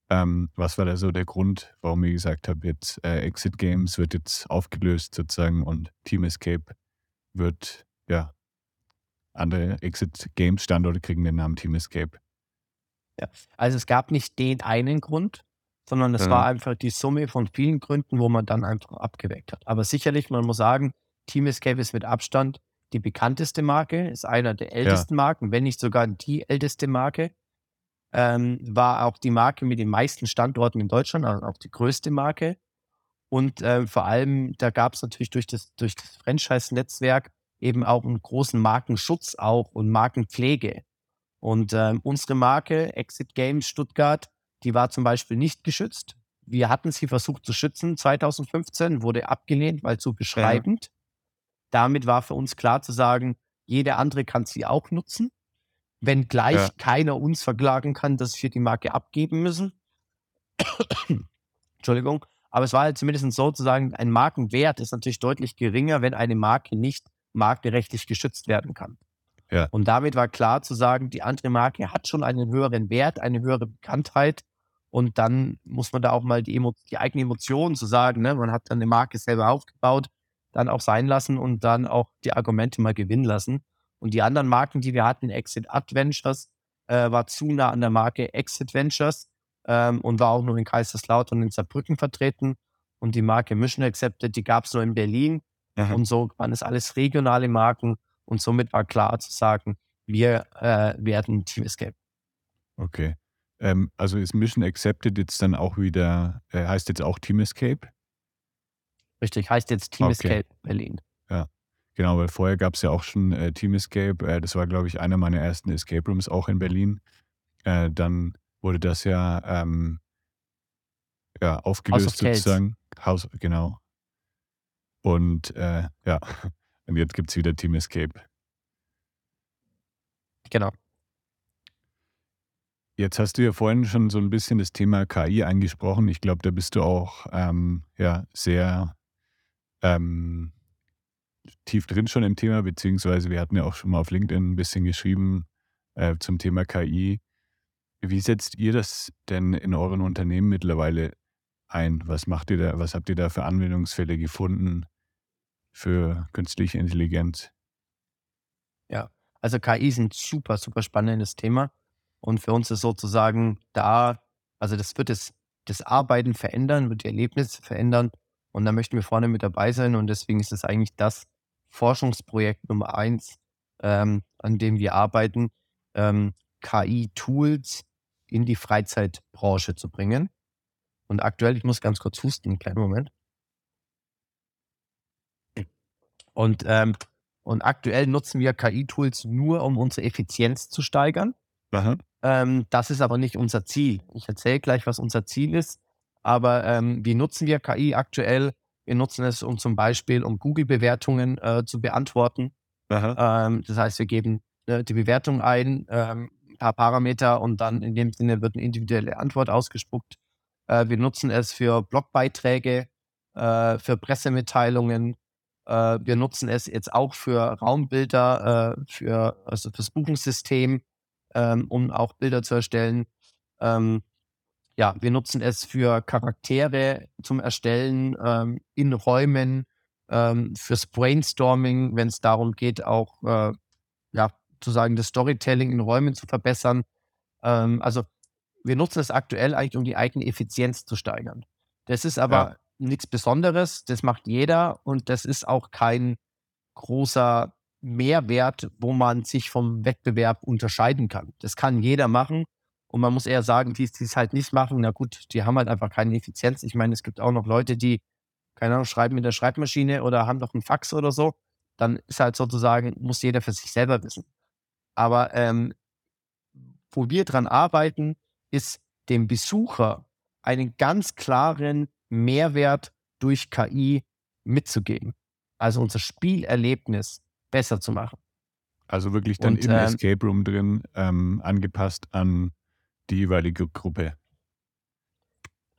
ähm, was war da so der Grund, warum ihr gesagt habt, jetzt äh, Exit Games wird jetzt aufgelöst sozusagen und Team Escape wird ja andere Exit Games Standorte kriegen den Namen Team Escape. Ja, also es gab nicht den einen Grund, sondern es ja. war einfach die Summe von vielen Gründen, wo man dann einfach abgeweckt hat. Aber sicherlich, man muss sagen, Team Escape ist mit Abstand die bekannteste Marke, ist einer der ältesten ja. Marken, wenn nicht sogar die älteste Marke. Ähm, war auch die Marke mit den meisten Standorten in Deutschland, also auch die größte Marke. Und äh, vor allem, da gab es natürlich durch das, durch das Franchise-Netzwerk eben auch einen großen Markenschutz auch und Markenpflege. Und äh, unsere Marke Exit Games Stuttgart, die war zum Beispiel nicht geschützt. Wir hatten sie versucht zu schützen 2015, wurde abgelehnt, weil zu beschreibend. Ja damit war für uns klar zu sagen, jeder andere kann sie auch nutzen, wenngleich ja. keiner uns verklagen kann, dass wir die Marke abgeben müssen. Entschuldigung. Aber es war halt zumindest so zu sagen, ein Markenwert ist natürlich deutlich geringer, wenn eine Marke nicht markenrechtlich geschützt werden kann. Ja. Und damit war klar zu sagen, die andere Marke hat schon einen höheren Wert, eine höhere Bekanntheit. Und dann muss man da auch mal die, Emo die eigene Emotion zu sagen, ne? man hat dann eine Marke selber aufgebaut, dann auch sein lassen und dann auch die Argumente mal gewinnen lassen. Und die anderen Marken, die wir hatten, Exit Adventures, äh, war zu nah an der Marke Exit Ventures ähm, und war auch nur in Kaiserslautern und in Saarbrücken vertreten. Und die Marke Mission Accepted, die gab es nur in Berlin. Aha. Und so waren es alles regionale Marken. Und somit war klar zu sagen, wir äh, werden Team Escape. Okay. Ähm, also ist Mission Accepted jetzt dann auch wieder, äh, heißt jetzt auch Team Escape? Richtig, heißt jetzt Team okay. Escape Berlin. Ja, genau, weil vorher gab es ja auch schon äh, Team Escape. Äh, das war, glaube ich, einer meiner ersten Escape Rooms auch in Berlin. Äh, dann wurde das ja, ähm, ja aufgelöst sozusagen. House, genau. Und äh, ja, *laughs* und jetzt gibt es wieder Team Escape. Genau. Jetzt hast du ja vorhin schon so ein bisschen das Thema KI angesprochen. Ich glaube, da bist du auch ähm, ja, sehr ähm, tief drin schon im Thema, beziehungsweise wir hatten ja auch schon mal auf LinkedIn ein bisschen geschrieben äh, zum Thema KI. Wie setzt ihr das denn in euren Unternehmen mittlerweile ein? Was macht ihr da, was habt ihr da für Anwendungsfälle gefunden für künstliche Intelligenz? Ja, also KI ist ein super, super spannendes Thema. Und für uns ist sozusagen da, also das wird das, das Arbeiten verändern, wird die Erlebnisse verändern. Und da möchten wir vorne mit dabei sein. Und deswegen ist es eigentlich das Forschungsprojekt Nummer eins, ähm, an dem wir arbeiten, ähm, KI-Tools in die Freizeitbranche zu bringen. Und aktuell, ich muss ganz kurz husten, einen kleinen Moment. Und, ähm, und aktuell nutzen wir KI-Tools nur, um unsere Effizienz zu steigern. Ähm, das ist aber nicht unser Ziel. Ich erzähle gleich, was unser Ziel ist. Aber ähm, wie nutzen wir KI aktuell? Wir nutzen es, um zum Beispiel, um Google-Bewertungen äh, zu beantworten. Ähm, das heißt, wir geben äh, die Bewertung ein, ähm, ein paar Parameter und dann in dem Sinne wird eine individuelle Antwort ausgespuckt. Äh, wir nutzen es für Blogbeiträge, äh, für Pressemitteilungen. Äh, wir nutzen es jetzt auch für Raumbilder, äh, für also fürs Buchungssystem ähm, um auch Bilder zu erstellen. Ähm, ja, wir nutzen es für Charaktere zum Erstellen ähm, in Räumen, ähm, fürs Brainstorming, wenn es darum geht, auch äh, ja, sozusagen das Storytelling in Räumen zu verbessern. Ähm, also wir nutzen es aktuell eigentlich, um die eigene Effizienz zu steigern. Das ist aber ja. nichts Besonderes, das macht jeder und das ist auch kein großer Mehrwert, wo man sich vom Wettbewerb unterscheiden kann. Das kann jeder machen. Und man muss eher sagen, die, die es halt nicht machen, na gut, die haben halt einfach keine Effizienz. Ich meine, es gibt auch noch Leute, die, keine Ahnung, schreiben mit der Schreibmaschine oder haben noch einen Fax oder so. Dann ist halt sozusagen, muss jeder für sich selber wissen. Aber ähm, wo wir dran arbeiten, ist dem Besucher einen ganz klaren Mehrwert durch KI mitzugeben. Also unser Spielerlebnis besser zu machen. Also wirklich dann Und, im ähm, Escape Room drin, ähm, angepasst an die jeweilige Gruppe.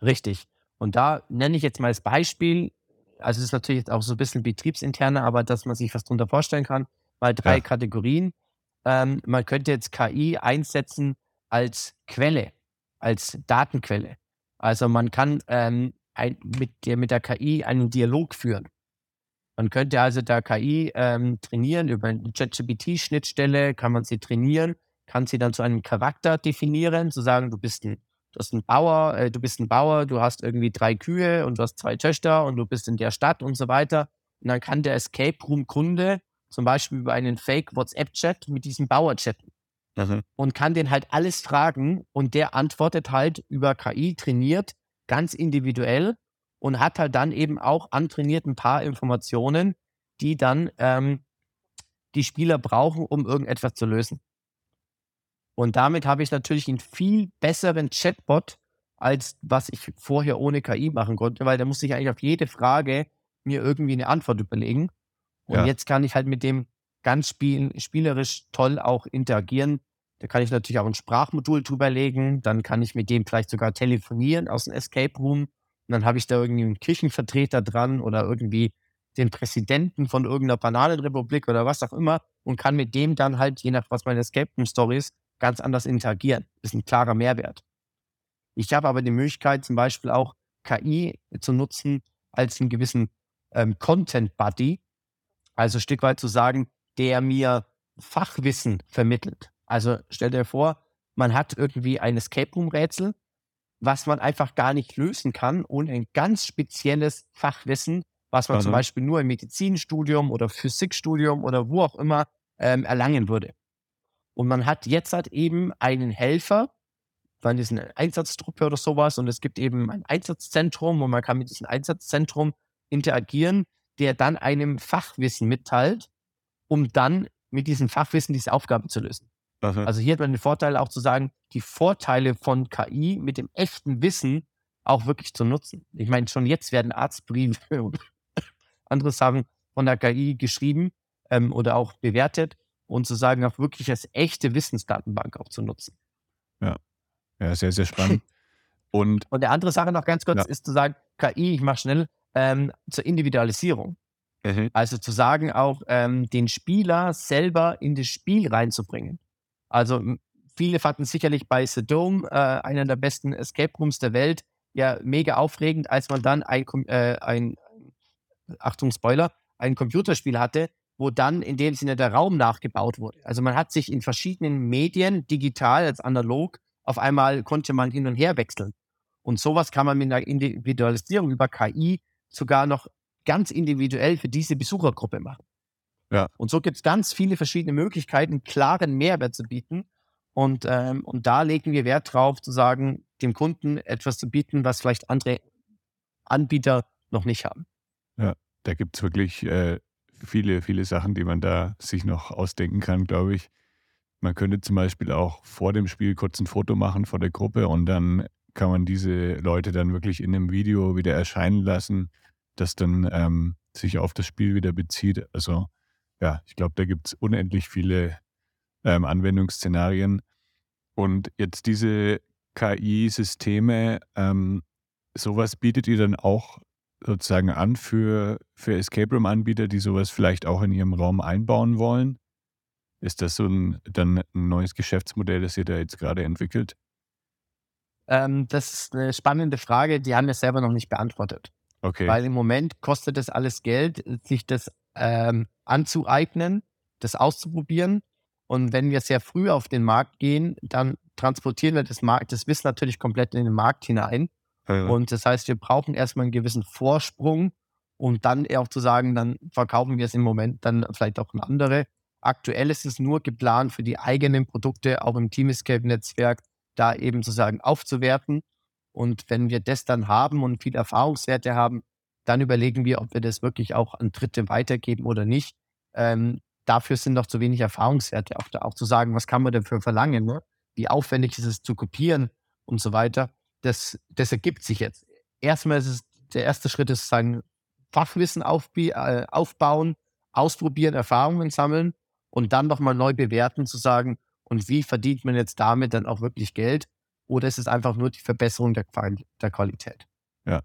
Richtig. Und da nenne ich jetzt mal als Beispiel, also es ist natürlich jetzt auch so ein bisschen betriebsinterner, aber dass man sich was darunter vorstellen kann, mal drei ja. Kategorien. Ähm, man könnte jetzt KI einsetzen als Quelle, als Datenquelle. Also man kann ähm, ein, mit, der, mit der KI einen Dialog führen. Man könnte also da KI ähm, trainieren über eine ChatGPT-Schnittstelle, kann man sie trainieren, kann sie dann zu einem Charakter definieren, zu sagen, du bist ein, du hast ein Bauer, äh, du bist ein Bauer, du hast irgendwie drei Kühe und du hast zwei Töchter und du bist in der Stadt und so weiter. Und dann kann der Escape Room-Kunde zum Beispiel über einen Fake-WhatsApp-Chat mit diesem Bauer chatten. Mhm. Und kann den halt alles fragen und der antwortet halt über KI trainiert, ganz individuell und hat halt dann eben auch antrainiert ein paar Informationen, die dann ähm, die Spieler brauchen, um irgendetwas zu lösen. Und damit habe ich natürlich einen viel besseren Chatbot, als was ich vorher ohne KI machen konnte, weil da musste ich eigentlich auf jede Frage mir irgendwie eine Antwort überlegen. Und ja. jetzt kann ich halt mit dem ganz spiel spielerisch toll auch interagieren. Da kann ich natürlich auch ein Sprachmodul drüber legen. Dann kann ich mit dem vielleicht sogar telefonieren aus dem Escape Room und dann habe ich da irgendwie einen Kirchenvertreter dran oder irgendwie den Präsidenten von irgendeiner Bananenrepublik oder was auch immer und kann mit dem dann halt, je nach was meine Escape Room Story ist, ganz anders interagieren. Das ist ein klarer Mehrwert. Ich habe aber die Möglichkeit, zum Beispiel auch KI zu nutzen als einen gewissen ähm, Content Buddy. Also ein Stück weit zu sagen, der mir Fachwissen vermittelt. Also stell dir vor, man hat irgendwie ein Escape Room Rätsel was man einfach gar nicht lösen kann, ohne ein ganz spezielles Fachwissen, was man mhm. zum Beispiel nur im Medizinstudium oder Physikstudium oder wo auch immer ähm, erlangen würde. Und man hat jetzt halt eben einen Helfer, dann ist eine Einsatztruppe oder sowas und es gibt eben ein Einsatzzentrum und man kann mit diesem Einsatzzentrum interagieren, der dann einem Fachwissen mitteilt, um dann mit diesem Fachwissen diese Aufgabe zu lösen. Aha. Also hier hat man den Vorteil auch zu sagen, die Vorteile von KI mit dem echten Wissen auch wirklich zu nutzen. Ich meine, schon jetzt werden Arztbriefe *laughs* und andere Sachen von der KI geschrieben ähm, oder auch bewertet und zu sagen, auch wirklich als echte Wissensdatenbank auch zu nutzen. Ja, Ja, sehr, sehr spannend. *laughs* Und, und der andere Sache noch ganz kurz ja. ist zu sagen, KI, ich mache schnell, ähm, zur Individualisierung. Mhm. Also zu sagen, auch ähm, den Spieler selber in das Spiel reinzubringen. Also viele fanden sicherlich bei The Dome, äh, einer der besten Escape Rooms der Welt, ja mega aufregend, als man dann ein, äh, ein Achtung Spoiler, ein Computerspiel hatte, wo dann in dem Sinne der Raum nachgebaut wurde. Also man hat sich in verschiedenen Medien, digital als analog, auf einmal konnte man hin und her wechseln. Und sowas kann man mit einer Individualisierung über KI sogar noch ganz individuell für diese Besuchergruppe machen. Ja. Und so gibt es ganz viele verschiedene Möglichkeiten, klaren Mehrwert zu bieten. Und, ähm, und da legen wir Wert drauf, zu sagen, dem Kunden etwas zu bieten, was vielleicht andere Anbieter noch nicht haben. Ja, da gibt es wirklich äh, viele, viele Sachen, die man da sich noch ausdenken kann, glaube ich. Man könnte zum Beispiel auch vor dem Spiel kurz ein Foto machen vor der Gruppe und dann kann man diese Leute dann wirklich in einem Video wieder erscheinen lassen, das dann ähm, sich auf das Spiel wieder bezieht. Also ja, ich glaube, da gibt es unendlich viele ähm, Anwendungsszenarien. Und jetzt diese KI-Systeme, ähm, sowas bietet ihr dann auch sozusagen an für, für Escape Room-Anbieter, die sowas vielleicht auch in ihrem Raum einbauen wollen? Ist das so ein, dann ein neues Geschäftsmodell, das ihr da jetzt gerade entwickelt? Ähm, das ist eine spannende Frage, die haben wir selber noch nicht beantwortet. Okay. Weil im Moment kostet es alles Geld, sich das ähm, anzueignen, das auszuprobieren. Und wenn wir sehr früh auf den Markt gehen, dann transportieren wir das, Markt, das Wissen natürlich komplett in den Markt hinein. Ja. Und das heißt, wir brauchen erstmal einen gewissen Vorsprung, um dann auch zu sagen, dann verkaufen wir es im Moment dann vielleicht auch an andere. Aktuell ist es nur geplant für die eigenen Produkte, auch im Team Escape-Netzwerk, da eben sozusagen aufzuwerten. Und wenn wir das dann haben und viel Erfahrungswerte haben, dann überlegen wir, ob wir das wirklich auch an Dritte weitergeben oder nicht. Ähm, dafür sind noch zu wenig Erfahrungswerte, auch, da, auch zu sagen, was kann man dafür verlangen, ne? wie aufwendig ist es zu kopieren und so weiter. Das, das ergibt sich jetzt. Erstmal ist es, der erste Schritt ist sagen, Fachwissen äh, aufbauen, ausprobieren, Erfahrungen sammeln und dann nochmal neu bewerten, zu sagen, und wie verdient man jetzt damit dann auch wirklich Geld? Oder ist es einfach nur die Verbesserung der, der Qualität? Ja.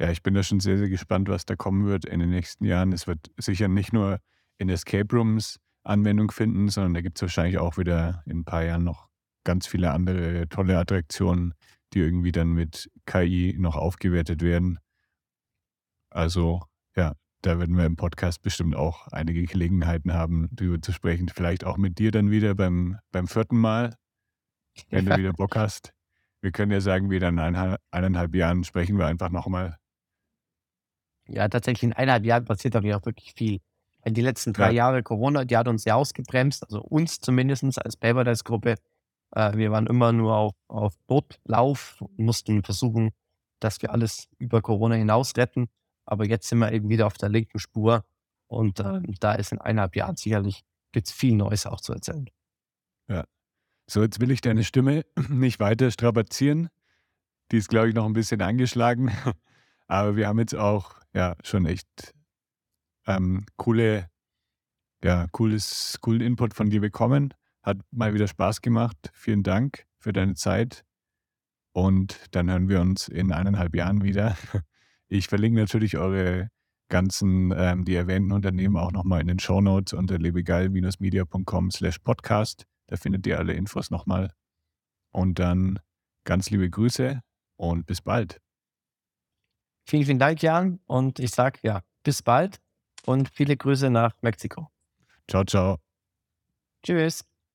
Ja, ich bin da schon sehr, sehr gespannt, was da kommen wird in den nächsten Jahren. Es wird sicher nicht nur in Escape Rooms Anwendung finden, sondern da gibt es wahrscheinlich auch wieder in ein paar Jahren noch ganz viele andere tolle Attraktionen, die irgendwie dann mit KI noch aufgewertet werden. Also ja, da werden wir im Podcast bestimmt auch einige Gelegenheiten haben, darüber zu sprechen. Vielleicht auch mit dir dann wieder beim, beim vierten Mal, wenn ja. du wieder Bock hast. Wir können ja sagen, wieder in eineinhalb, eineinhalb Jahren sprechen wir einfach nochmal. Ja, tatsächlich in eineinhalb Jahren passiert aber auch wirklich viel. Die letzten drei ja. Jahre Corona, die hat uns ja ausgebremst, also uns zumindest als Paradise-Gruppe. Äh, wir waren immer nur auf, auf Bootlauf und mussten versuchen, dass wir alles über Corona hinaus retten. Aber jetzt sind wir eben wieder auf der linken Spur und äh, da ist in eineinhalb Jahren sicherlich gibt's viel Neues auch zu erzählen. Ja. So, jetzt will ich deine Stimme *clears throat* nicht weiter strapazieren. Die ist, glaube ich, noch ein bisschen angeschlagen. *laughs* Aber wir haben jetzt auch ja schon echt ähm, coole, ja, cooles, coolen Input von dir bekommen. Hat mal wieder Spaß gemacht. Vielen Dank für deine Zeit. Und dann hören wir uns in eineinhalb Jahren wieder. *laughs* Ich verlinke natürlich eure ganzen, ähm, die erwähnten Unternehmen auch nochmal in den Show Notes unter lebegeil-media.com slash podcast. Da findet ihr alle Infos nochmal. Und dann ganz liebe Grüße und bis bald. Vielen, vielen Dank, Jan. Und ich sage ja, bis bald und viele Grüße nach Mexiko. Ciao, ciao. Tschüss.